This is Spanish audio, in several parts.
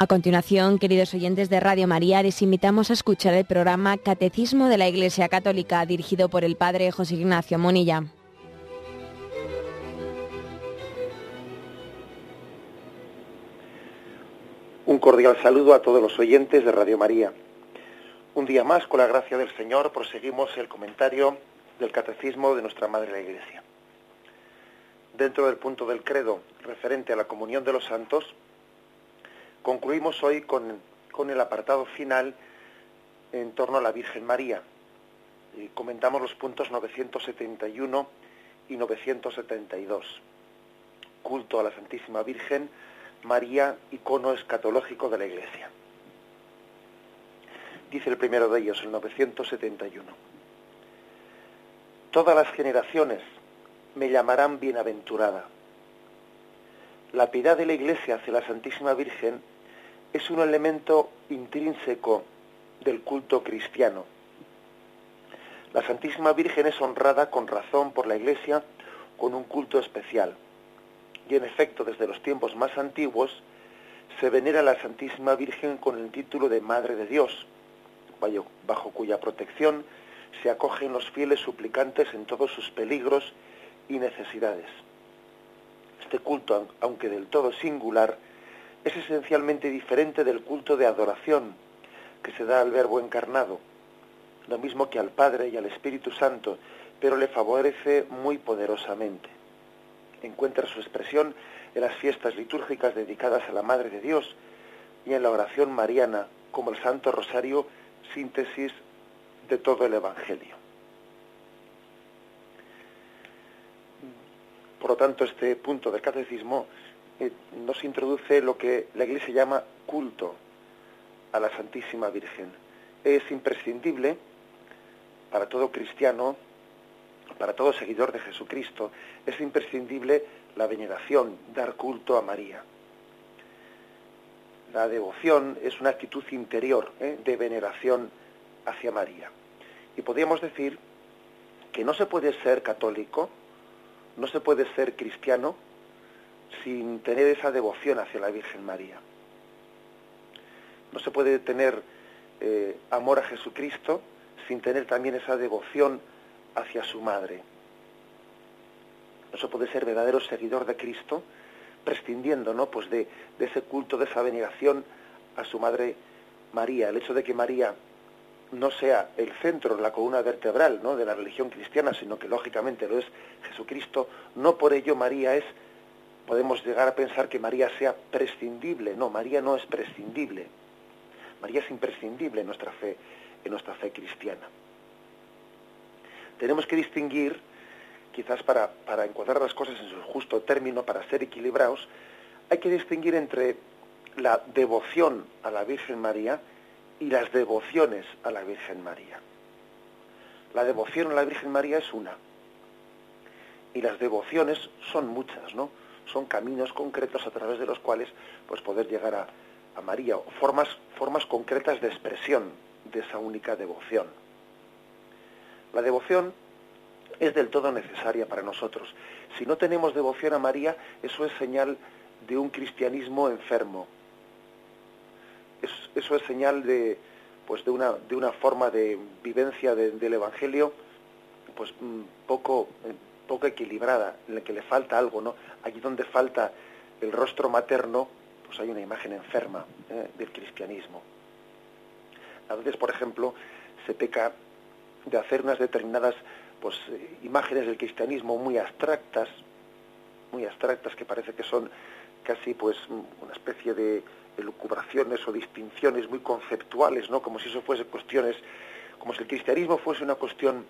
A continuación, queridos oyentes de Radio María, les invitamos a escuchar el programa Catecismo de la Iglesia Católica, dirigido por el Padre José Ignacio Monilla. Un cordial saludo a todos los oyentes de Radio María. Un día más, con la gracia del Señor, proseguimos el comentario del Catecismo de nuestra Madre la Iglesia. Dentro del punto del credo referente a la comunión de los santos, Concluimos hoy con, el apartado final en torno a la Virgen María. Y comentamos los puntos 971 y 972. Culto a la Santísima Virgen, María, icono escatológico de la Iglesia. Dice el primero de ellos, el 971. Todas las generaciones me llamarán bienaventurada. La piedad de la Iglesia hacia la Santísima Virgen es un elemento intrínseco del culto cristiano. La Santísima Virgen es honrada con razón por la Iglesia con un culto especial. Y en efecto, desde los tiempos más antiguos, se venera a la Santísima Virgen con el título de Madre de Dios, bajo cuya protección se acogen los fieles suplicantes en todos sus peligros y necesidades. Este culto, aunque del todo singular, es esencialmente diferente del culto de adoración que se da al Verbo encarnado, lo mismo que al Padre y al Espíritu Santo, pero le favorece muy poderosamente. Encuentra su expresión en las fiestas litúrgicas dedicadas a la Madre de Dios y en la oración mariana, como el Santo Rosario, síntesis de todo el Evangelio. Por lo tanto, este punto del catecismo eh, nos introduce lo que la Iglesia llama culto a la Santísima Virgen. Es imprescindible para todo cristiano, para todo seguidor de Jesucristo, es imprescindible la veneración, dar culto a María. La devoción es una actitud interior ¿eh? de veneración hacia María. Y podríamos decir que no se puede ser católico, no se puede ser cristiano sin tener esa devoción hacia la Virgen María. No se puede tener eh, amor a Jesucristo sin tener también esa devoción hacia su madre. No se puede ser verdadero seguidor de Cristo prescindiendo ¿no? pues de, de ese culto, de esa veneración a su madre María. El hecho de que María no sea el centro, la columna vertebral ¿no? de la religión cristiana, sino que lógicamente lo es Jesucristo, no por ello María es podemos llegar a pensar que María sea prescindible. No, María no es prescindible. María es imprescindible en nuestra fe, en nuestra fe cristiana. Tenemos que distinguir, quizás para, para encuadrar las cosas en su justo término, para ser equilibrados, hay que distinguir entre la devoción a la Virgen María y las devociones a la Virgen María. La devoción a la Virgen María es una. Y las devociones son muchas, ¿no? son caminos concretos a través de los cuales pues poder llegar a, a María, formas, formas concretas de expresión de esa única devoción. La devoción es del todo necesaria para nosotros. Si no tenemos devoción a María, eso es señal de un cristianismo enfermo. Eso es señal de, pues de, una, de una forma de vivencia del Evangelio pues mm, poco, poco equilibrada, en la que le falta algo, ¿no? Allí donde falta el rostro materno, pues hay una imagen enferma ¿eh? del cristianismo. A veces, por ejemplo, se peca de hacer unas determinadas pues, eh, imágenes del cristianismo muy abstractas, muy abstractas que parece que son casi pues una especie de elucubraciones o distinciones muy conceptuales, ¿no? Como si eso fuese cuestiones, como si el cristianismo fuese una cuestión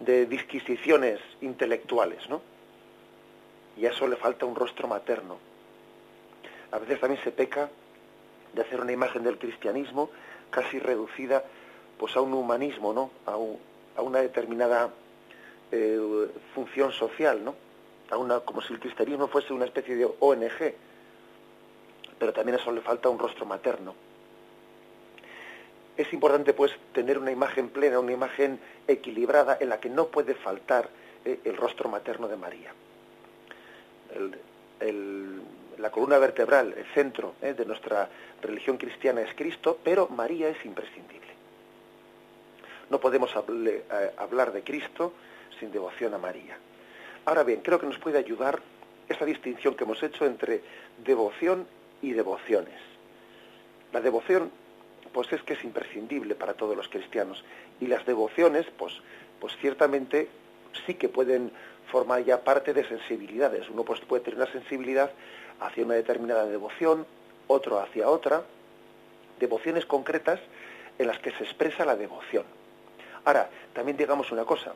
de disquisiciones intelectuales, ¿no? Y a eso le falta un rostro materno. A veces también se peca de hacer una imagen del cristianismo casi reducida pues a un humanismo, ¿no? A, una determinada eh, función social, ¿no? A una, como si el cristianismo fuese una especie de ONG. Pero también a eso le falta un rostro materno es importante pues tener una imagen plena, una imagen equilibrada en la que no puede faltar eh, el rostro materno de María. La columna vertebral, el centro ¿eh? de nuestra religión cristiana es Cristo, pero María es imprescindible. No podemos eh, hablar de Cristo sin devoción a María. Ahora bien, creo que nos puede ayudar esa distinción que hemos hecho entre devoción y devociones. La devoción, pues es que es imprescindible para todos los cristianos. Y las devociones, pues, pues ciertamente sí que pueden formar ya parte de sensibilidades. Uno pues, puede tener una sensibilidad hacia una determinada devoción, otro hacia otra, devociones concretas en las que se expresa la devoción. Ahora, también digamos una cosa,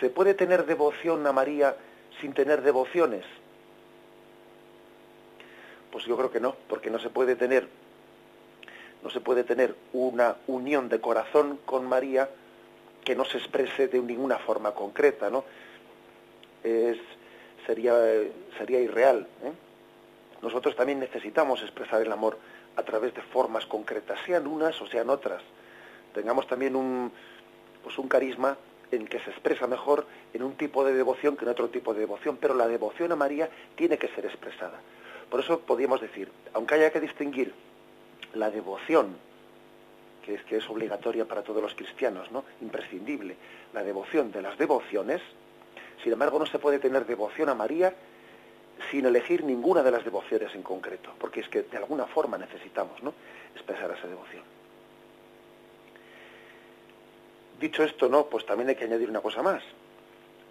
¿se puede tener devoción a María sin tener devociones? Pues yo creo que no, porque no se puede tener no se puede tener una unión de corazón con María que no se exprese de ninguna forma concreta, ¿no? Es, sería, sería irreal. ¿eh? Nosotros también necesitamos expresar el amor a través de formas concretas, sean unas o sean otras. Tengamos también un, pues un carisma en que se expresa mejor en un tipo de devoción que en otro tipo de devoción, pero la devoción a María tiene que ser expresada. Por eso podríamos decir, aunque haya que distinguir la devoción, que es que es obligatoria para todos los cristianos, ¿no? Imprescindible, la devoción de las devociones, sin embargo no se puede tener devoción a María sin elegir ninguna de las devociones en concreto, porque es que de alguna forma necesitamos, ¿no? expresar esa devoción. Dicho esto, no, pues también hay que añadir una cosa más.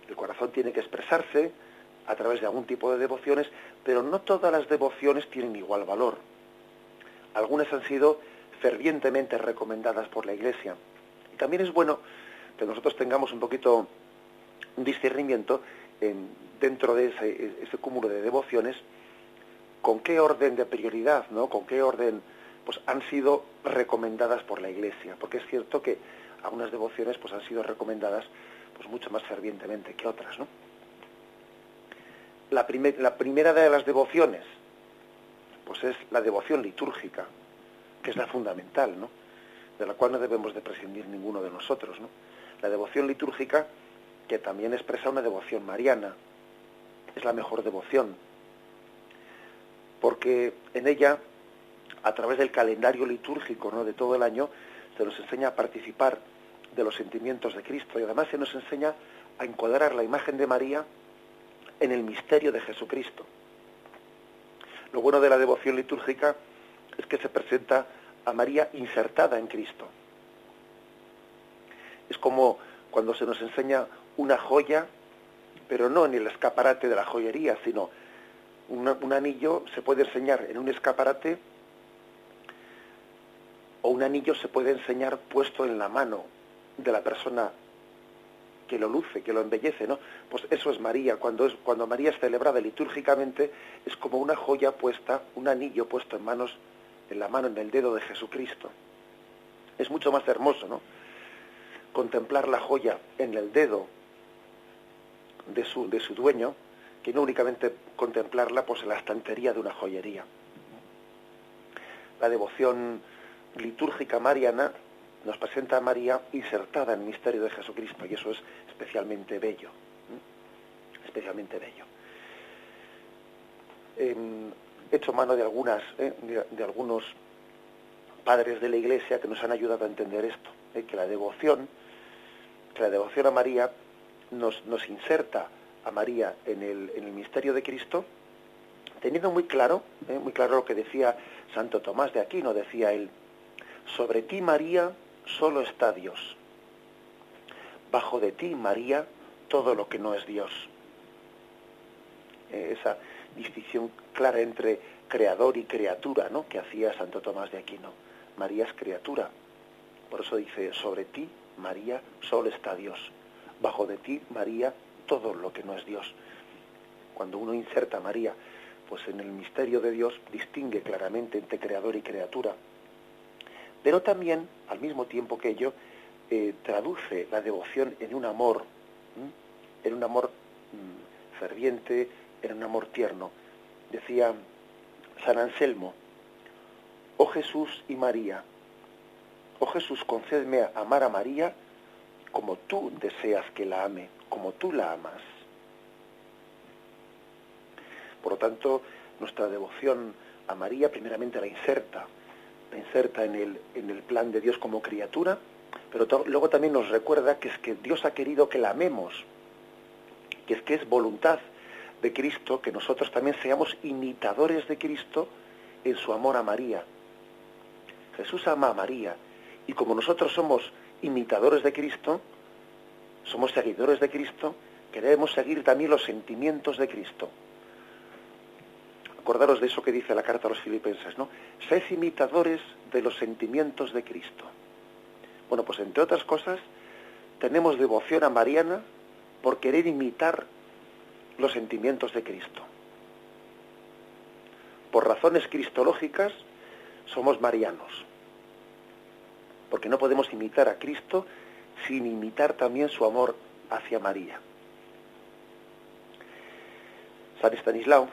El corazón tiene que expresarse a través de algún tipo de devociones, pero no todas las devociones tienen igual valor. Algunas han sido fervientemente recomendadas por la Iglesia. Y también es bueno que nosotros tengamos un poquito un discernimiento en, dentro de ese, cúmulo de devociones, con qué orden de prioridad, ¿no? Con qué orden pues han sido recomendadas por la Iglesia, porque es cierto que algunas devociones pues han sido recomendadas pues mucho más fervientemente que otras, ¿no? La, la primera de las devociones pues es la devoción litúrgica, que es la fundamental, ¿no? De la cual no debemos de prescindir ninguno de nosotros, ¿no? La devoción litúrgica que también expresa una devoción mariana, es la mejor devoción, porque en ella, a través del calendario litúrgico ¿no? de todo el año, se nos enseña a participar de los sentimientos de Cristo y además se nos enseña a encuadrar la imagen de María en el misterio de Jesucristo. Lo bueno de la devoción litúrgica es que se presenta a María insertada en Cristo. Es como cuando se nos enseña una joya, pero no en el escaparate de la joyería, sino un anillo se puede enseñar en un escaparate o un anillo se puede enseñar puesto en la mano de la persona que lo luce, que lo embellece, ¿no? Pues eso es María. Cuando, es, cuando María es celebrada litúrgicamente, es como una joya puesta, un anillo puesto en manos, en la mano, en el dedo de Jesucristo. Es mucho más hermoso, ¿no? Contemplar la joya en el dedo de su, de su dueño, que no únicamente contemplarla pues, en la estantería de una joyería. La devoción litúrgica mariana nos presenta a María insertada en el misterio de Jesucristo y eso es especialmente bello, especialmente bello. he hecho mano de algunas, ¿eh? de, algunos padres de la Iglesia que nos han ayudado a entender esto, ¿eh? que la devoción, que la devoción a María nos, nos inserta a María en el, en el misterio de Cristo, teniendo muy claro, ¿eh? muy claro lo que decía Santo Tomás de Aquino, decía él, sobre ti María solo está Dios. Bajo de ti, María, todo lo que no es Dios. Eh, esa distinción clara entre creador y criatura, ¿no? Que hacía Santo Tomás de Aquino. María es criatura. Por eso dice, sobre ti, María, solo está Dios. Bajo de ti, María, todo lo que no es Dios. Cuando uno inserta a María, pues en el misterio de Dios distingue claramente entre creador y criatura pero también, al mismo tiempo que ello, eh, traduce la devoción en un amor, en un amor mm, ferviente, en un amor tierno. Decía San Anselmo, oh Jesús y María, oh Jesús, concédeme amar a María como tú deseas que la ame, como tú la amas. Por lo tanto, nuestra devoción a María, primeramente la inserta, inserta en el, en el plan de Dios como criatura, pero luego también nos recuerda que es que Dios ha querido que la amemos, que es que es voluntad de Cristo que nosotros también seamos imitadores de Cristo en su amor a María. Jesús ama a María y como nosotros somos imitadores de Cristo, somos seguidores de Cristo, que debemos seguir también los sentimientos de Cristo. Acordaros de eso que dice la carta a los filipenses, ¿no? Sed imitadores de los sentimientos de Cristo. Bueno, pues entre otras cosas, tenemos devoción a Mariana por querer imitar los sentimientos de Cristo. Por razones cristológicas, somos marianos, porque no podemos imitar a Cristo sin imitar también su amor hacia María. San Estanislao,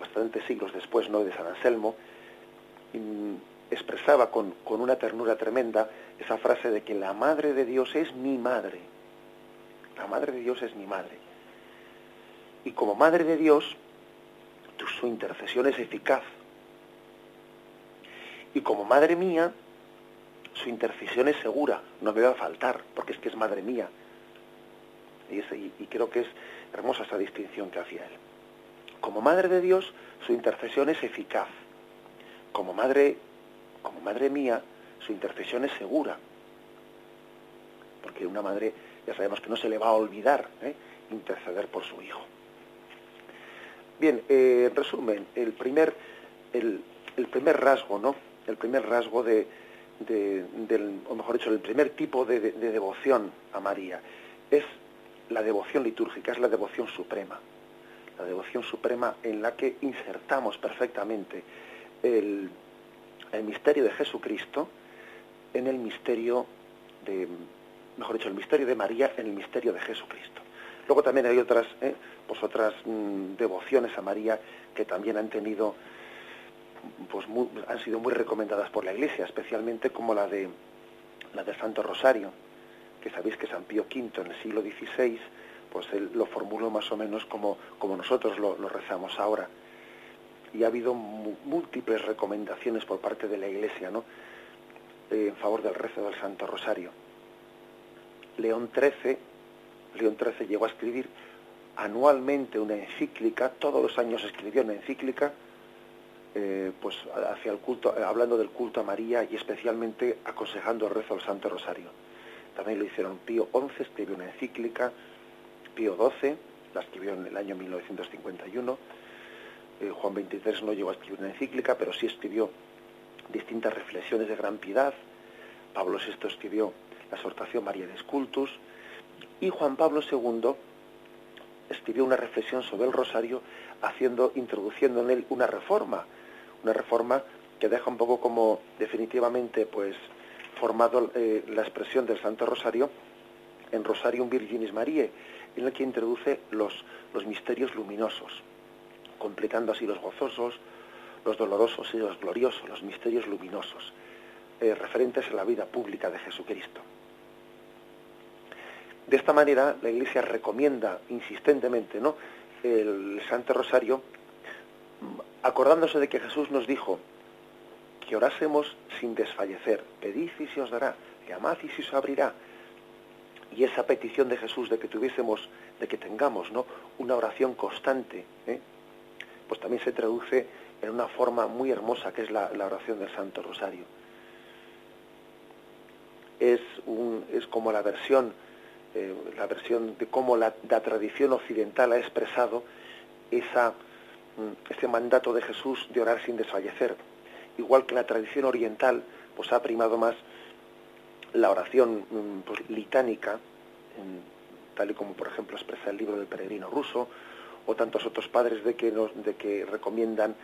bastantes siglos después ¿no? de San Anselmo, expresaba con, con una ternura tremenda esa frase de que la Madre de Dios es mi madre. La Madre de Dios es mi madre. Y como Madre de Dios, su intercesión es eficaz. Y como Madre mía, su intercesión es segura, no me va a faltar, porque es que es Madre mía. Y, y creo que es hermosa esa distinción que hacía él. Como Madre de Dios, su intercesión es eficaz. Como Madre, como Madre mía, su intercesión es segura. Porque una madre, ya sabemos que no se le va a olvidar ¿eh? interceder por su hijo. Bien, eh, en resumen, el primer, el, primer rasgo, ¿no? El primer rasgo de, del, o mejor dicho, el primer tipo de, devoción a María es la devoción litúrgica, es la devoción suprema. La devoción suprema en la que insertamos perfectamente el, el misterio de Jesucristo en el misterio de, mejor dicho, el misterio de María en el misterio de Jesucristo. Luego también hay otras, ¿eh? pues otras mm, devociones a María que también han tenido, pues han sido muy recomendadas por la Iglesia, especialmente como la de la del Santo Rosario, que sabéis que San Pío V en el siglo XVI, pues él lo formuló más o menos como, como nosotros lo, rezamos ahora. Y ha habido múltiples recomendaciones por parte de la Iglesia, ¿no? Eh, en favor del rezo del Santo Rosario. León XIII León XIII llegó a escribir anualmente una encíclica, todos los años escribió una encíclica, eh, pues hacia el culto, eh, hablando del culto a María y especialmente aconsejando el rezo al Santo Rosario. También lo hicieron Pío XI, escribió una encíclica, Pío XII, la escribió en el año 1951, eh, Juan XXIII no llegó a escribir una encíclica, pero sí escribió distintas reflexiones de gran piedad, Pablo VI escribió la exhortación María de Cultus, y Juan Pablo II escribió una reflexión sobre el rosario, haciendo, introduciendo en él una reforma, una reforma que deja un poco como definitivamente pues formado eh, la expresión del Santo Rosario en Rosarium Virginis Mariae, en el que introduce los, los misterios luminosos, completando así los gozosos, los dolorosos y los gloriosos, los misterios luminosos, eh, referentes a la vida pública de Jesucristo. De esta manera, la Iglesia recomienda insistentemente ¿no? el Santo Rosario, acordándose de que Jesús nos dijo que orásemos sin desfallecer, pedid y se os dará, llamad y se os abrirá. Y esa petición de Jesús de que tuviésemos, de que tengamos ¿no? una oración constante, ¿eh? pues también se traduce en una forma muy hermosa que es la, oración del Santo Rosario. Es, un, es como la versión eh, la versión de cómo la, tradición occidental ha expresado esa, mm, ese mandato de Jesús de orar sin desfallecer. Igual que la tradición oriental pues ha primado más la oración mm, pues, litánica, tal y como por ejemplo expresa el libro del peregrino ruso, o tantos otros padres de que, nos, de que recomiendan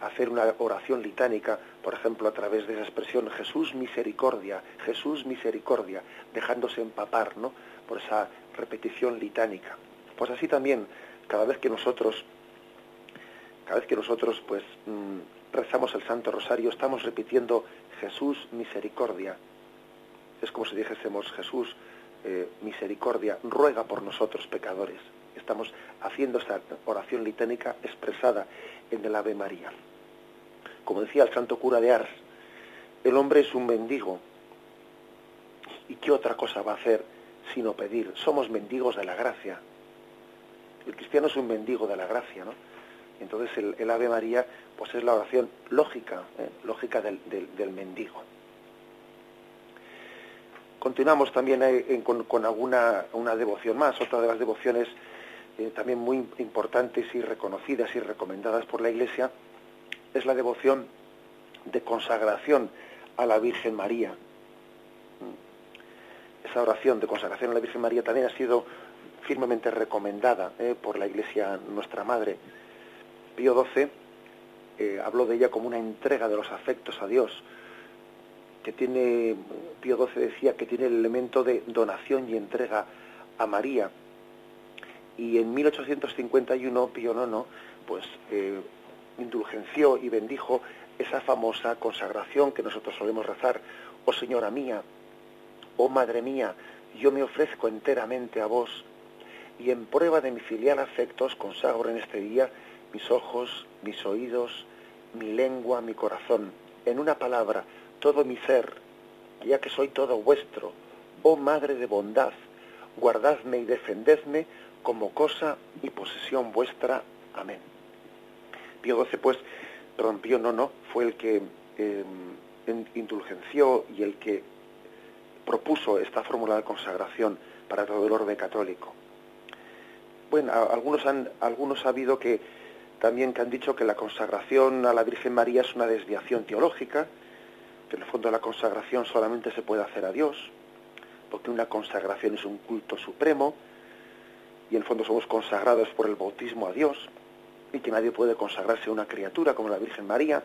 hacer una oración litánica, por ejemplo, a través de esa expresión Jesús misericordia, Jesús misericordia, dejándose empapar, ¿no? por esa repetición litánica. Pues así también, cada vez que nosotros, cada vez que nosotros pues mm, rezamos el Santo Rosario, estamos repitiendo Jesús misericordia. Es como si dijésemos Jesús eh, misericordia, ruega por nosotros pecadores. Estamos haciendo esta oración litánica expresada en el Ave María. Como decía el santo cura de Ars, el hombre es un mendigo. ¿Y qué otra cosa va a hacer sino pedir? Somos mendigos de la gracia. El cristiano es un mendigo de la gracia, ¿no? Entonces el, Ave María pues es la oración lógica, ¿eh? lógica del, mendigo. Continuamos también eh, con, alguna una devoción más, otra de las devociones eh, también muy importantes y reconocidas y recomendadas por la Iglesia, es la devoción de consagración a la Virgen María. Esa oración de consagración a la Virgen María también ha sido firmemente recomendada por la Iglesia Nuestra Madre Pío XII eh, habló de ella como una entrega de los afectos a Dios, que tiene, Pío XII decía que tiene el elemento de donación y entrega a María. Y en 1851 Pío IX pues, eh, indulgenció y bendijo esa famosa consagración que nosotros solemos rezar, oh Señora mía, oh Madre mía, yo me ofrezco enteramente a vos, y en prueba de mi filial afectos consagro en este día mis ojos, mis oídos, mi lengua, mi corazón, en una palabra, todo mi ser, ya que soy todo vuestro, oh Madre de bondad, guardadme y defendedme como cosa y posesión vuestra. Amén. Pío XII, pues, perdón, Pío no, fue el que em, indulgenció y el que propuso esta fórmula de consagración para todo el orden católico. Bueno, algunos han, algunos ha habido que también que han dicho que la consagración a la Virgen María es una desviación teológica, que en el fondo la consagración solamente se puede hacer a Dios, porque una consagración es un culto supremo, y en el fondo somos consagrados por el bautismo a Dios, y que nadie puede consagrarse a una criatura como la Virgen María.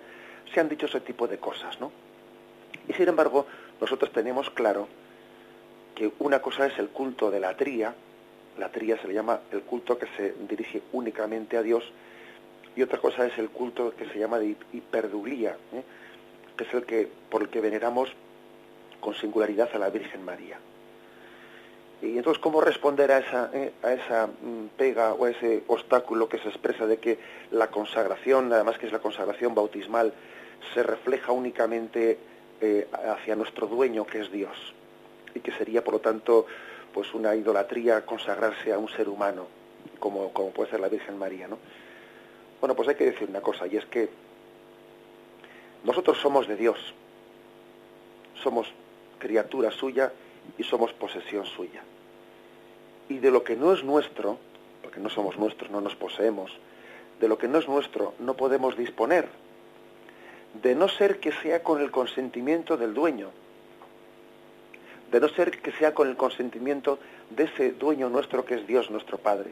Se han dicho ese tipo de cosas, ¿no? Y sin embargo, nosotros tenemos claro que una cosa es el culto de la tría, la tría se le llama el culto que se dirige únicamente a Dios, y otra cosa es el culto que se llama de hiperdulía, ¿eh? Es el que por el que veneramos con singularidad a la Virgen María. Y entonces, ¿cómo responder a esa, eh, a esa mm, pega o a ese obstáculo que se expresa de que la consagración, además que es la consagración bautismal, se refleja únicamente eh, hacia nuestro dueño, que es Dios? Y que sería, por lo tanto, pues una idolatría consagrarse a un ser humano, como, como puede ser la Virgen María, ¿no? Bueno, pues hay que decir una cosa, y es que nosotros somos de Dios, somos criatura suya y somos posesión suya. Y de lo que no es nuestro, porque no somos nuestros, no nos poseemos, de lo que no es nuestro no podemos disponer, de no ser que sea con el consentimiento del dueño, de no ser que sea con el consentimiento de ese dueño nuestro que es Dios nuestro Padre.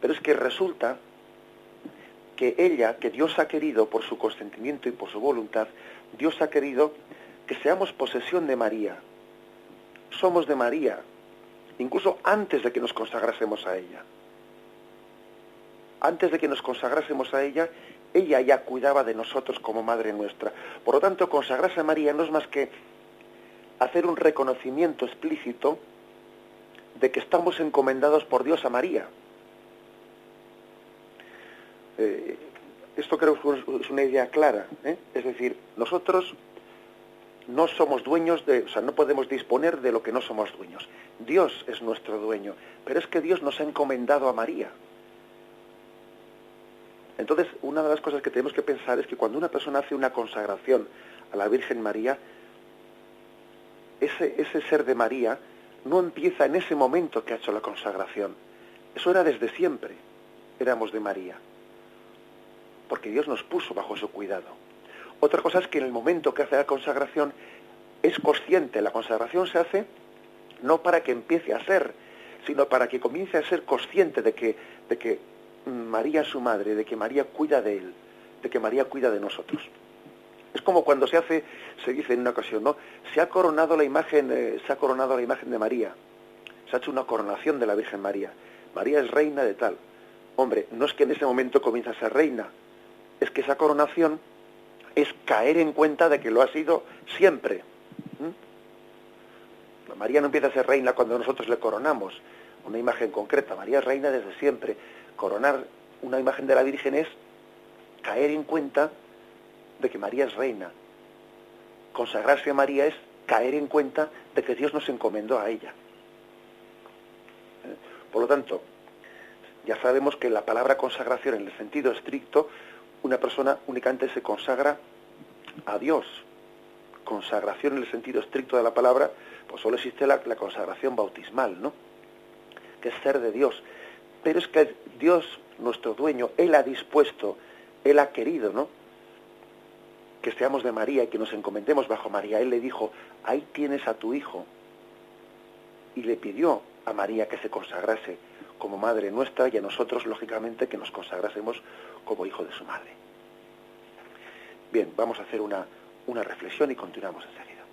Pero es que resulta que ella, que Dios ha querido por su consentimiento y por su voluntad, Dios ha querido que seamos posesión de María. Somos de María, incluso antes de que nos consagrásemos a ella. Antes de que nos consagrásemos a ella, ella ya cuidaba de nosotros como Madre nuestra. Por lo tanto, consagrarse a María no es más que hacer un reconocimiento explícito de que estamos encomendados por Dios a María. Eh, esto creo que es una idea clara. ¿eh? Es decir, nosotros no somos dueños de, o sea, no podemos disponer de lo que no somos dueños. Dios es nuestro dueño, pero es que Dios nos ha encomendado a María. Entonces, una de las cosas que tenemos que pensar es que cuando una persona hace una consagración a la Virgen María, ese, ese ser de María no empieza en ese momento que ha hecho la consagración. Eso era desde siempre. Éramos de María porque Dios nos puso bajo su cuidado. Otra cosa es que en el momento que hace la consagración es consciente, la consagración se hace no para que empiece a ser, sino para que comience a ser consciente de que, de que María es su madre, de que María cuida de él, de que María cuida de nosotros. Es como cuando se hace, se dice en una ocasión, ¿no? Se ha coronado la imagen, eh, se ha coronado la imagen de María. Se ha hecho una coronación de la Virgen María. María es reina de tal. Hombre, no es que en ese momento comience a ser reina, es que esa coronación es caer en cuenta de que lo ha sido siempre. ¿Mm? María no empieza a ser reina cuando nosotros le coronamos. una imagen concreta. María es reina desde siempre. Coronar una imagen de la Virgen es caer en cuenta de que María es reina. Consagrarse a María es caer en cuenta de que Dios nos encomendó a ella. Por lo tanto, ya sabemos que la palabra consagración en el sentido estricto, una persona únicamente se consagra a Dios. Consagración en el sentido estricto de la palabra, pues solo existe la, consagración bautismal, ¿no? Que es ser de Dios. Pero es que Dios, nuestro dueño, Él ha dispuesto, Él ha querido, ¿no? Que seamos de María y que nos encomendemos bajo María. Él le dijo, ahí tienes a tu hijo. Y le pidió a María que se consagrase como madre nuestra y a nosotros, lógicamente, que nos consagrásemos como hijo de su madre. Bien, vamos a hacer una, una reflexión y continuamos enseguida.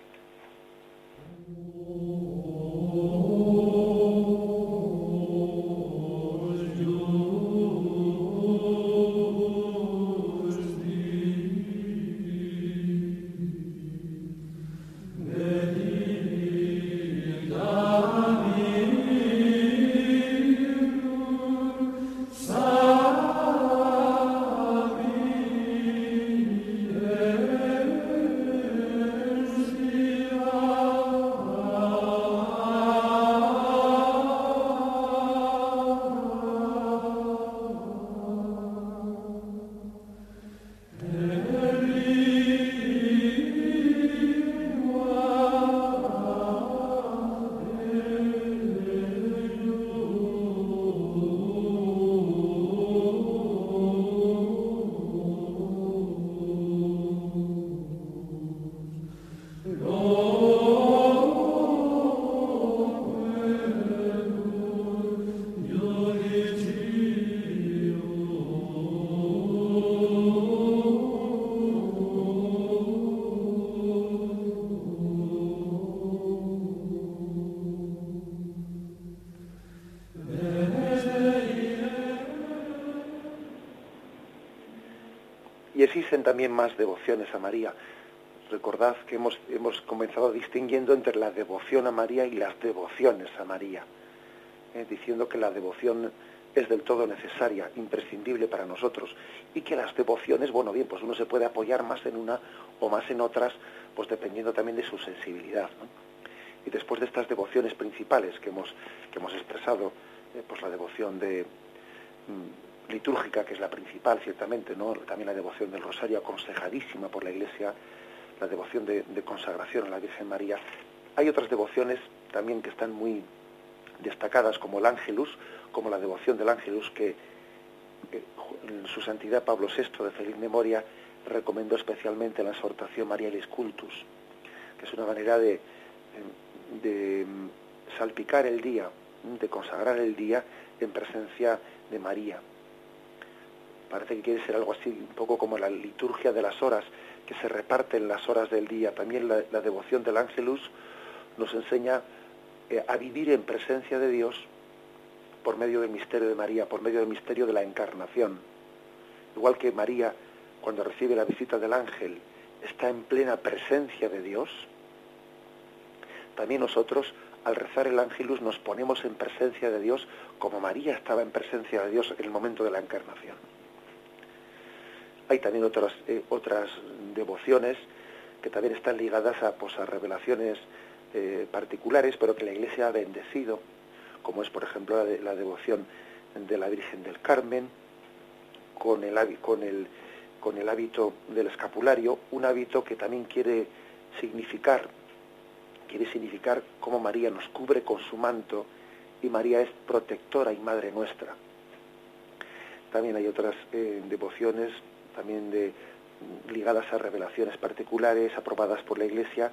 También más devociones a María. Recordad que hemos, hemos comenzado distinguiendo entre la devoción a María y las devociones a María, eh, diciendo que la devoción es del todo necesaria, imprescindible para nosotros, y que las devociones, bueno, bien, pues uno se puede apoyar más en una o más en otras, pues dependiendo también de su sensibilidad. Y después de estas devociones principales que hemos, que hemos expresado, eh, pues la devoción de, mm, litúrgica, que es la principal, ciertamente, ¿no? también la devoción del rosario, aconsejadísima por la Iglesia, la devoción de, consagración a la Virgen María. Hay otras devociones también que están muy destacadas, como el Ángelus, como la devoción del Ángelus, que, su santidad Pablo VI, de feliz memoria, recomendó especialmente la exhortación Marialis Cultus, que es una manera de salpicar el día, de consagrar el día en presencia de María parece que quiere ser algo así, un poco como la liturgia de las horas, que se reparten las horas del día. También la, devoción del Ángelus nos enseña eh, a vivir en presencia de Dios por medio del misterio de María, por medio del misterio de la encarnación. Igual que María, cuando recibe la visita del ángel, está en plena presencia de Dios, también nosotros al rezar el ángelus nos ponemos en presencia de Dios como María estaba en presencia de Dios en el momento de la encarnación. Hay también otras, eh, otras devociones que también están ligadas a, pues, revelaciones eh, particulares, pero que la Iglesia ha bendecido, como es, por ejemplo, la, la devoción de la Virgen del Carmen, con el, con, el, con el hábito del escapulario, un hábito que también quiere significar, quiere significar cómo María nos cubre con su manto y María es protectora y madre nuestra. También hay otras eh, devociones también de, ligadas a revelaciones particulares aprobadas por la Iglesia,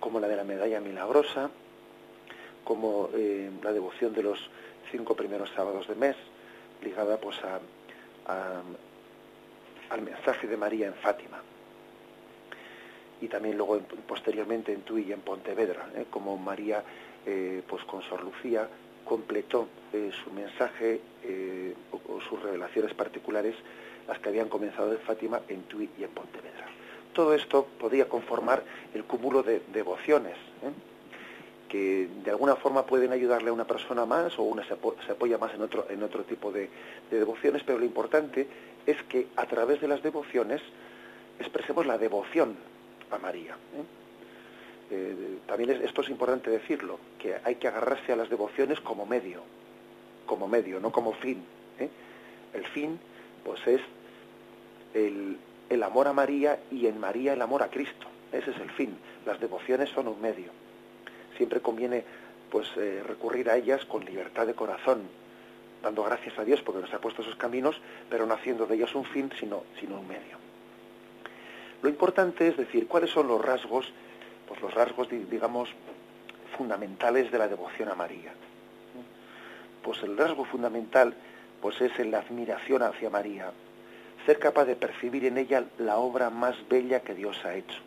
como la de la medalla milagrosa, como eh, la devoción de los cinco primeros sábados de mes, ligada pues a, al mensaje de María en Fátima. Y también luego posteriormente en Tui y en Pontevedra, ¿eh? como María eh, pues con Sor Lucía completó su mensaje o sus revelaciones particulares las que habían comenzado en Fátima, en Tui y en Pontevedra. Todo esto podía conformar el cúmulo de devociones ¿eh? que de alguna forma pueden ayudarle a una persona más o una se, apoya más en otro, en otro tipo de, devociones, pero lo importante es que a través de las devociones expresemos la devoción a María. ¿eh? Eh, también esto es importante decirlo, que hay que agarrarse a las devociones como medio, como medio, no como fin. ¿eh? El fin, pues es el, amor a María y en María el amor a Cristo. Ese es el fin. Las devociones son un medio siempre conviene pues eh, recurrir a ellas con libertad de corazón, dando gracias a Dios porque nos ha puesto esos caminos, pero no haciendo de ellos un fin, sino, sino un medio. Lo importante es decir, cuáles son los rasgos, pues los rasgos, digamos, fundamentales de la devoción a María. Pues el rasgo fundamental, pues es la admiración hacia María, ser capaz de percibir en ella la obra más bella que Dios ha hecho,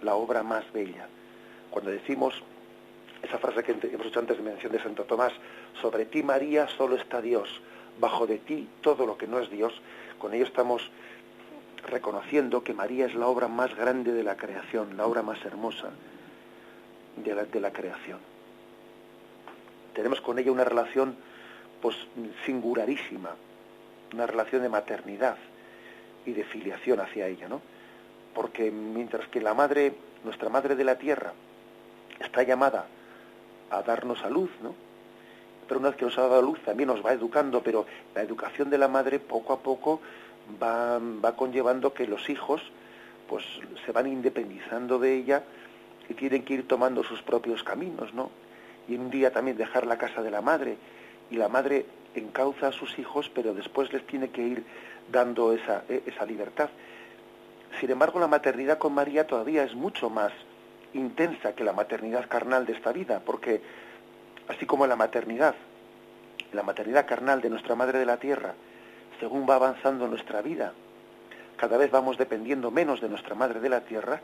la obra más bella cuando decimos esa frase que hemos hecho antes de mención de Santo Tomás, sobre ti María solo está Dios, bajo de ti todo lo que no es Dios, con ello estamos reconociendo que María es la obra más grande de la creación, la obra más hermosa de la creación. Tenemos con ella una relación pues singularísima, una relación de maternidad y de filiación hacia ella, ¿no? Porque mientras que la madre, nuestra madre de la tierra, está llamada a darnos a luz, ¿no? Pero una vez que nos ha dado a luz también nos va educando, pero la educación de la madre poco a poco va, va conllevando que los hijos pues se van independizando de ella y tienen que ir tomando sus propios caminos, ¿no? Y un día también dejar la casa de la madre y la madre encauza a sus hijos, pero después les tiene que ir dando esa, e, esa libertad. Sin embargo, la maternidad con María todavía es mucho más intensa que la maternidad carnal de esta vida, porque así como la maternidad, la maternidad carnal de nuestra Madre de la Tierra, según va avanzando nuestra vida, cada vez vamos dependiendo menos de nuestra Madre de la Tierra,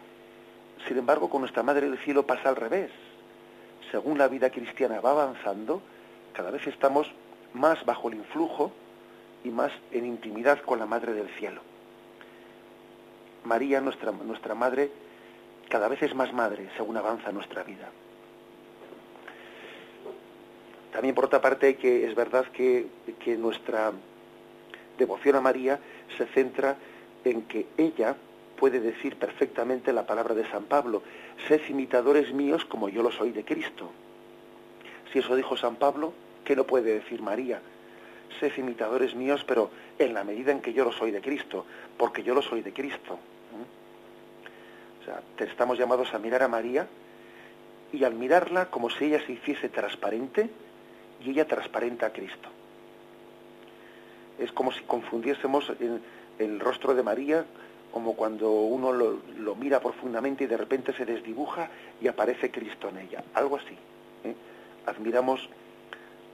sin embargo con nuestra Madre del Cielo pasa al revés. Según la vida cristiana va avanzando, cada vez estamos más bajo el influjo y más en intimidad con la Madre del Cielo. María, nuestra, nuestra Madre, cada vez es más madre según avanza nuestra vida. También por otra parte que es verdad que, que nuestra devoción a María se centra en que ella puede decir perfectamente la palabra de San Pablo, sed imitadores míos como yo lo soy de Cristo. Si eso dijo San Pablo, ¿qué no puede decir María? Sed imitadores míos, pero en la medida en que yo lo soy de Cristo, porque yo lo soy de Cristo estamos llamados a mirar a María y al mirarla como si ella se hiciese transparente y ella transparente a Cristo. Es como si confundiésemos el, rostro de María como cuando uno lo, mira profundamente y de repente se desdibuja y aparece Cristo en ella. Algo así. ¿eh? Admiramos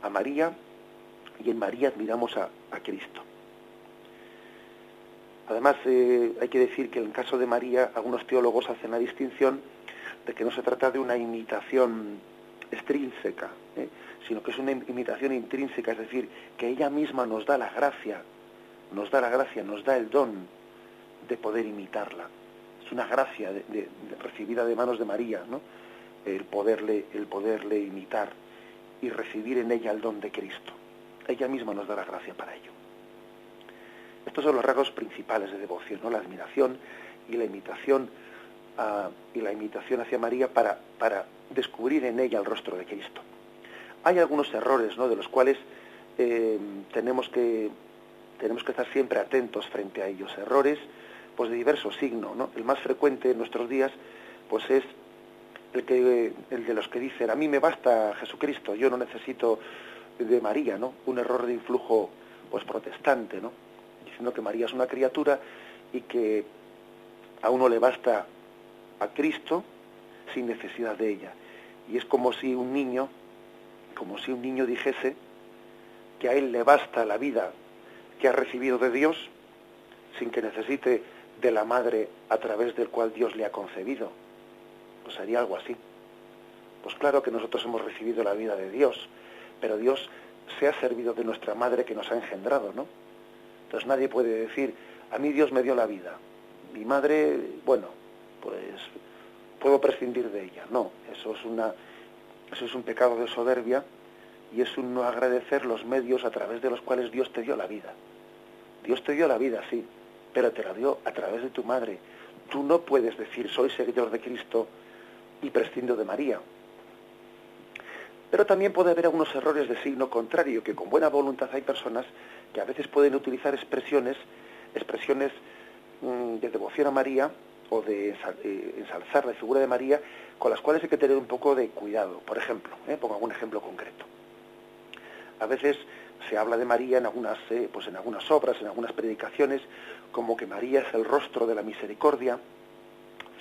a María y en María admiramos a Cristo. Además, eh, hay que decir que en el caso de María, algunos teólogos hacen la distinción de que no se trata de una imitación extrínseca, ¿eh? sino que es una imitación intrínseca, es decir, que ella misma nos da la gracia, nos da la gracia, nos da el don de poder imitarla. Es una gracia recibida de manos de María, ¿no? el, poderle, el poderle imitar y recibir en ella el don de Cristo. Ella misma nos da la gracia para ello. Estos son los rasgos principales de devoción, la admiración y la imitación ah, y la imitación hacia María para, para descubrir en ella el rostro de Cristo. Hay algunos errores, ¿no? de los cuales eh, tenemos que tenemos que estar siempre atentos frente a ellos. Errores, pues de diverso signo, ¿no? El más frecuente en nuestros días, pues es el que el de los que dicen a mí me basta Jesucristo, yo no necesito de María, ¿no? Un error de influjo, pues protestante, ¿no? diciendo que María es una criatura y que a uno le basta a Cristo sin necesidad de ella. Y es como si un niño, como si un niño dijese que a él le basta la vida que ha recibido de Dios sin que necesite de la madre a través del cual Dios le ha concebido. Pues sería algo así. Pues claro que nosotros hemos recibido la vida de Dios, pero Dios se ha servido de nuestra madre que nos ha engendrado, ¿no? Entonces nadie puede decir, a mí Dios me dio la vida. Mi madre, bueno, pues puedo prescindir de ella. No, eso es una, Eso es un pecado de soberbia y es un no agradecer los medios a través de los cuales Dios te dio la vida. Dios te dio la vida, sí, pero te la dio a través de tu madre. Tú no puedes decir soy seguidor de Cristo y prescindo de María. Pero también puede haber algunos errores de signo contrario, que con buena voluntad hay personas que a veces pueden utilizar expresiones, expresiones mm, de devoción a María o de eh, ensalzar la figura de María, con las cuales hay que tener un poco de cuidado. Por ejemplo, ¿eh? pongo algún ejemplo concreto. A veces se habla de María en algunas, eh, pues en algunas obras, en algunas predicaciones, como que María es el rostro de la misericordia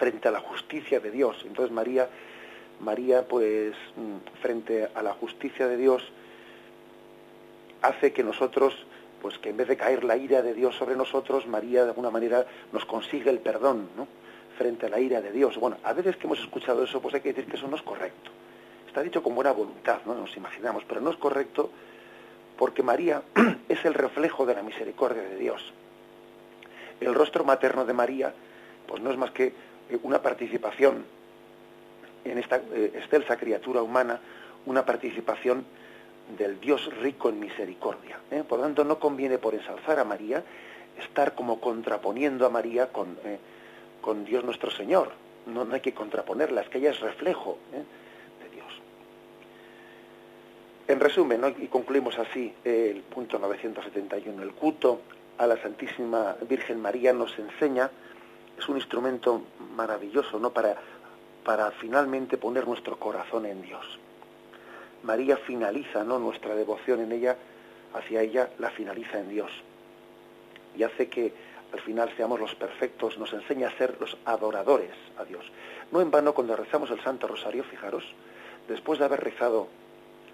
frente a la justicia de Dios. Entonces María, María, pues mm, frente a la justicia de Dios, hace que nosotros, pues que en vez de caer la ira de Dios sobre nosotros, María de alguna manera nos consigue el perdón, ¿no? frente a la ira de Dios. Bueno, a veces que hemos escuchado eso, pues hay que decir que eso no es correcto. Está dicho con buena voluntad, ¿no? Nos imaginamos, pero no es correcto porque María es el reflejo de la misericordia de Dios. El rostro materno de María, pues no es más que una participación en esta eh, excelsa criatura humana, una participación del Dios rico en misericordia. ¿eh? Por lo tanto, no conviene por ensalzar a María estar como contraponiendo a María con, con Dios nuestro Señor. No, no, hay que contraponerla, es que ella es reflejo En resumen, y concluimos así el punto 971, el culto a la Santísima Virgen María nos enseña, es un instrumento maravilloso ¿no? para, para finalmente poner nuestro corazón en Dios. María finaliza ¿no? nuestra devoción en ella, hacia ella la finaliza en Dios. Y hace que al final seamos los perfectos, nos enseña a ser los adoradores a Dios. No en vano cuando rezamos el Santo Rosario, fijaros, después de haber rezado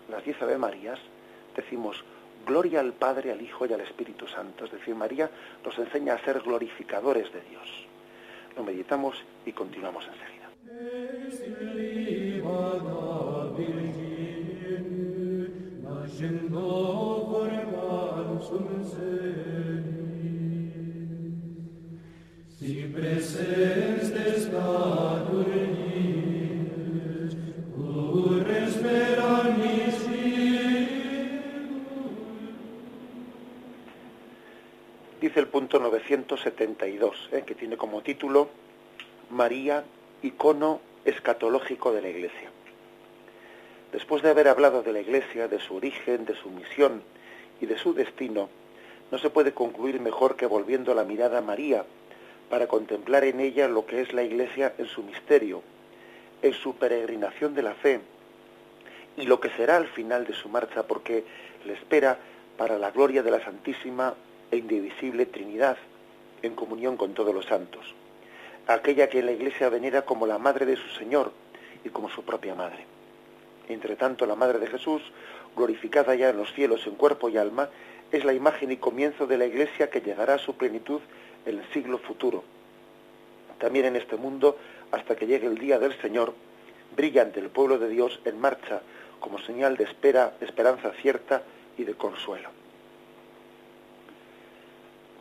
las diez Ave Marías, decimos gloria al Padre, al Hijo y al Espíritu Santo. Es decir, María nos enseña a ser glorificadores de Dios lo meditamos y continuamos enseguida. Si presentes Eh, que tiene como título María, icono escatológico de la Iglesia. Después de haber hablado de la Iglesia, de su origen, de su misión y de su destino, no se puede concluir mejor que volviendo la mirada a María para contemplar en ella lo que es la Iglesia en su misterio, en su peregrinación de la fe y lo que será al final de su marcha, porque le espera para la gloria de la Santísima e Indivisible Trinidad, en comunión con todos los santos, aquella que la Iglesia venera como la madre de su Señor y como su propia madre. Entre tanto, la madre de Jesús, glorificada ya en los cielos en cuerpo y alma, es la imagen y comienzo de la Iglesia que llegará a su plenitud en el siglo futuro. También en este mundo, hasta que llegue el día del Señor, brilla ante el pueblo de Dios en marcha como señal de espera, de esperanza cierta y de consuelo.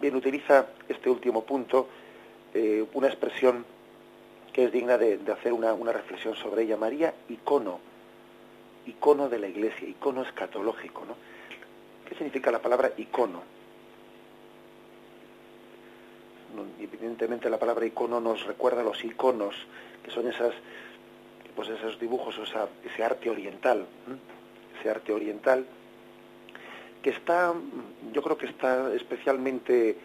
Bien, utiliza este último punto eh, una expresión que es digna de, hacer una, reflexión sobre ella. María, icono, icono de la iglesia, icono escatológico. ¿no? ¿Qué significa la palabra icono? evidentemente la palabra icono nos recuerda a los iconos, que son esas, pues esos dibujos, o ese arte oriental, ese arte oriental que está, yo creo que está especialmente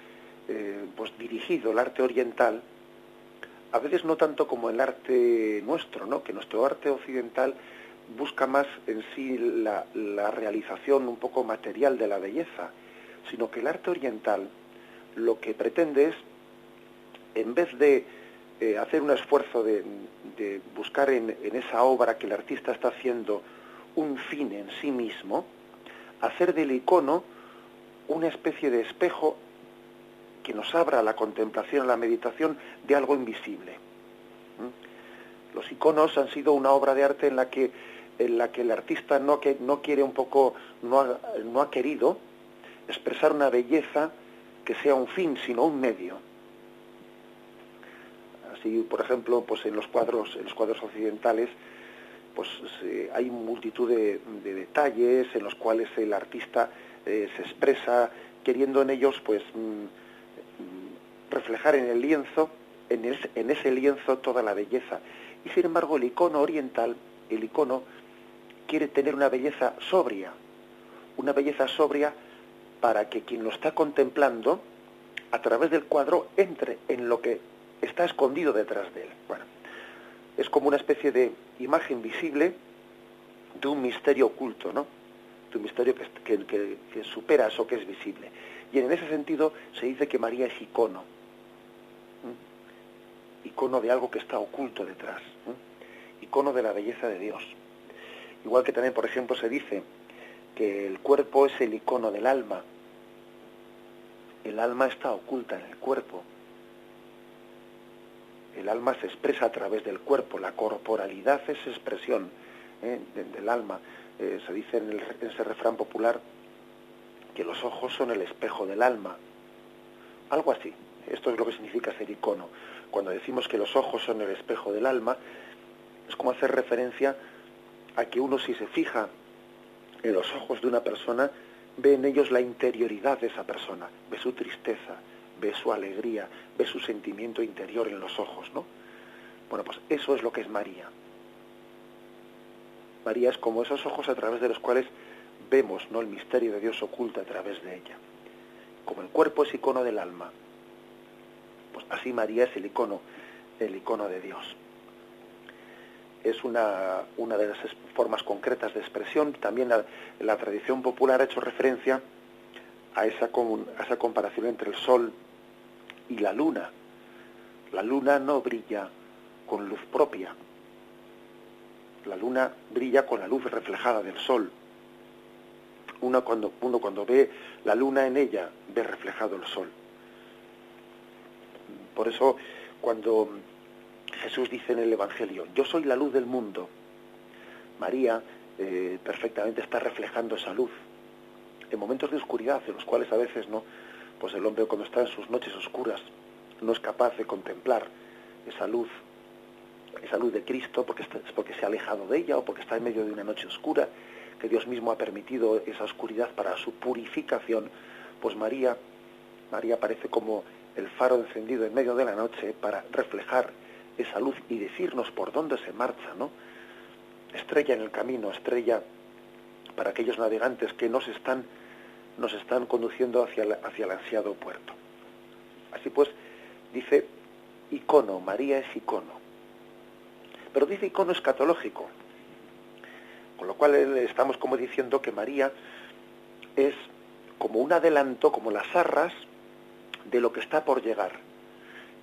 eh, pues dirigido el arte oriental, a veces no tanto como el arte nuestro, ¿no? que nuestro arte occidental busca más en sí la, realización un poco material de la belleza, sino que el arte oriental lo que pretende es, en vez de eh, hacer un esfuerzo de, buscar en, en, esa obra que el artista está haciendo un fin en sí mismo, hacer del icono una especie de espejo que nos abra la contemplación, la meditación de algo invisible. ¿Mm? Los iconos han sido una obra de arte en la que, en la que el artista no, que, no quiere un poco, no ha, no ha querido expresar una belleza que sea un fin, sino un medio. Así, por ejemplo, pues en los cuadros, en los cuadros occidentales, pues hay multitud de, detalles en los cuales el artista se expresa queriendo en ellos pues mm, mm, reflejar en el lienzo en, ese lienzo toda la belleza. Y sin embargo el icono oriental, el icono, quiere tener una belleza sobria, una belleza sobria para que quien lo está contemplando, a través del cuadro, entre en lo que está escondido detrás de él. Bueno, es como una especie de imagen visible de un misterio oculto, ¿no? De un misterio que, que supera eso que es visible. Y en ese sentido se dice que María es icono icono de algo que está oculto detrás, icono de la belleza de Dios. Igual que también, por ejemplo, se dice que el cuerpo es el icono del alma. El alma está oculta en el cuerpo. El alma se expresa a través del cuerpo, la corporalidad es expresión ¿eh? del alma. Eh, se dice en, en ese refrán popular que los ojos son el espejo del alma. Algo así. Esto es lo que significa ser icono cuando decimos que los ojos son el espejo del alma, es como hacer referencia a que uno si se fija en los ojos de una persona, ve en ellos la interioridad de esa persona, ve su tristeza, ve su alegría, ve su sentimiento interior en los ojos, ¿no? Bueno, pues eso es lo que es María. María es como esos ojos a través de los cuales vemos, ¿no? El misterio de Dios oculto a través de ella. Como el cuerpo es icono del alma, pues así María es el icono, el icono de Dios. Es una, una de las formas concretas de expresión. También la, tradición popular ha hecho referencia a esa, a esa comparación entre el sol y la luna. La luna no brilla con luz propia. La luna brilla con la luz reflejada del sol. Uno cuando, uno cuando ve la luna en ella, ve reflejado el sol. Por eso, cuando Jesús dice en el Evangelio, yo soy la luz del mundo, María eh, perfectamente está reflejando esa luz. En momentos de oscuridad, en los cuales a veces no, pues el hombre cuando está en sus noches oscuras no es capaz de contemplar esa luz, esa luz de Cristo, porque, es porque se ha alejado de ella o porque está en medio de una noche oscura, que Dios mismo ha permitido esa oscuridad para su purificación, pues María, María aparece como el faro encendido en medio de la noche para reflejar esa luz y decirnos por dónde se marcha, ¿no? Estrella en el camino, estrella para aquellos navegantes que nos están, nos están conduciendo hacia, hacia el ansiado puerto. Así pues, dice icono, María es icono. Pero dice icono escatológico, con lo cual estamos como diciendo que María es como un adelanto, como las arras, de lo que está por llegar.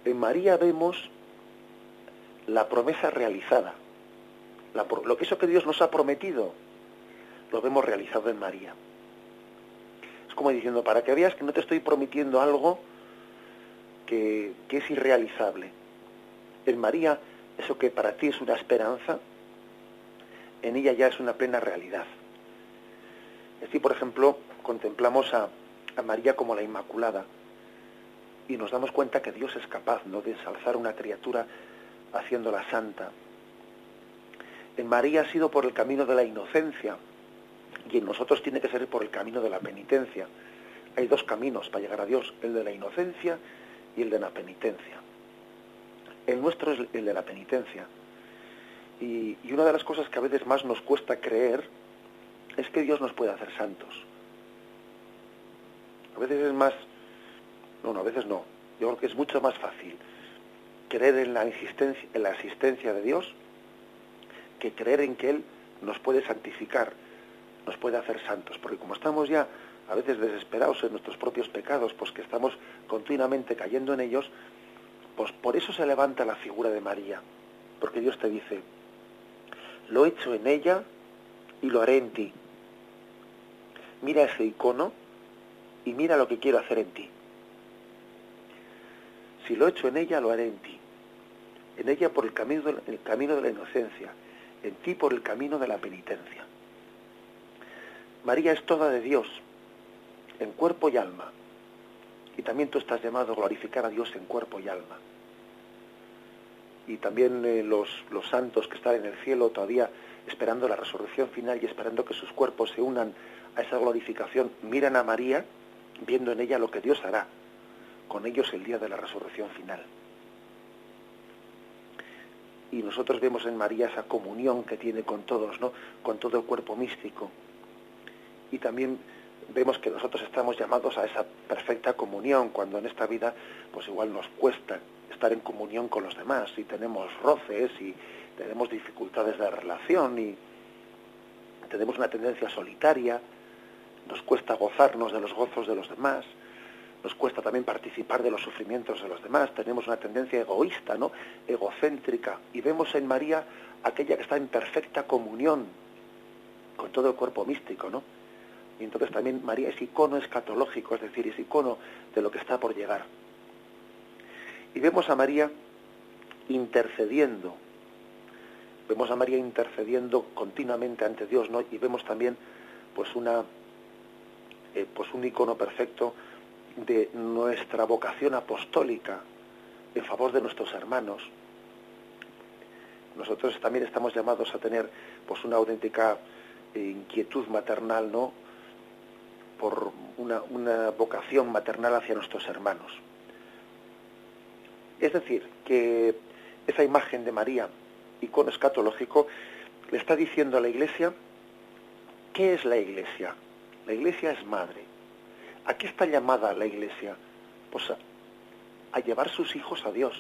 En María vemos la promesa realizada, lo que eso que Dios nos ha prometido, lo vemos realizado en María. Como diciendo, para que veas que no te estoy prometiendo algo que, que es irrealizable. En María, eso que para ti es una esperanza, en ella ya es una plena realidad. Así, por ejemplo, contemplamos a, a María como la Inmaculada, y nos damos cuenta que Dios es capaz ¿no? de ensalzar una criatura haciéndola santa. En María ha sido por el camino de la inocencia y en nosotros tiene que ser por el camino de la penitencia. Hay dos caminos para llegar a Dios, el de la inocencia y el de la penitencia. El nuestro es el de la penitencia. Y, una de las cosas que a veces más nos cuesta creer es que Dios nos puede hacer santos. A veces es más no, no, a veces no. Yo creo que es mucho más fácil creer en la existencia, en la existencia de Dios que creer en que Él nos puede santificar, nos puede hacer santos. Porque como estamos ya a veces desesperados en nuestros propios pecados, pues que estamos continuamente cayendo en ellos, pues por eso se levanta la figura de María. Porque Dios te dice, lo he hecho en ella y lo haré en ti. Mira ese icono y mira lo que quiero hacer en ti. Si lo he hecho en ella, lo haré en ti. En ella por el camino el camino de la inocencia, en ti por el camino de la penitencia. María es toda de Dios, en cuerpo y alma. Y también tú estás llamado a glorificar a Dios en cuerpo y alma. y también eh, los, los santos que están en el cielo todavía esperando la resurrección final y esperando que sus cuerpos se unan a esa glorificación, miran a María viendo en ella lo que Dios hará con ellos el día de la resurrección final. Y nosotros vemos en María esa comunión que tiene con todos, ¿no? Con todo el cuerpo místico. Y también vemos que nosotros estamos llamados a esa perfecta comunión cuando en esta vida pues igual nos cuesta estar en comunión con los demás y tenemos roces y tenemos dificultades de relación y tenemos una tendencia solitaria, nos cuesta gozarnos de los gozos de los demás, nos cuesta también participar de los sufrimientos de los demás, tenemos una tendencia egoísta, ¿no? egocéntrica, y vemos en María aquella que está en perfecta comunión con todo el cuerpo místico, ¿no? Y entonces también María es icono escatológico, es decir, es icono de lo que está por llegar. Y vemos a María intercediendo, vemos a María intercediendo continuamente ante Dios, ¿no? Y vemos también, pues, una, eh, pues un icono perfecto de nuestra vocación apostólica en favor de nuestros hermanos. Nosotros también estamos llamados a tener, pues, una auténtica eh, inquietud maternal, ¿no? Por una, vocación maternal hacia nuestros hermanos. Es decir, que esa imagen de María, icono escatológico, le está diciendo a la Iglesia, ¿qué es la Iglesia? La Iglesia es madre. ¿A qué está llamada la Iglesia? Pues a, a llevar sus hijos a Dios.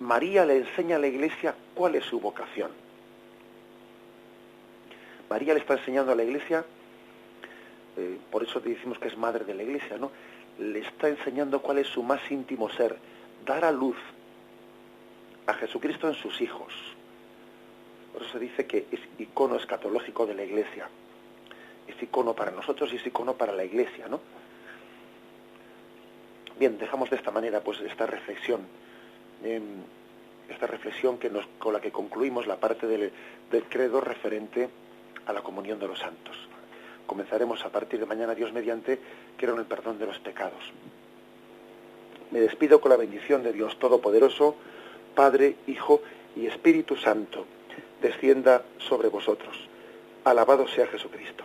María le enseña a la Iglesia cuál es su vocación. María le está enseñando a la Iglesia eh, por eso decimos que es madre de la iglesia, ¿no? Le está enseñando cuál es su más íntimo ser, dar a luz a Jesucristo en sus hijos. Por eso se dice que es icono escatológico de la iglesia. Es icono para nosotros y es icono para la iglesia, ¿no? Bien, dejamos de esta manera pues esta reflexión, em, esta reflexión que nos, con la que concluimos la parte del credo referente a la comunión de los santos comenzaremos a partir de mañana, Dios mediante, que en el perdón de los pecados. Me despido con la bendición de Dios Todopoderoso, Padre, Hijo y Espíritu Santo, descienda sobre vosotros. Alabado sea Jesucristo.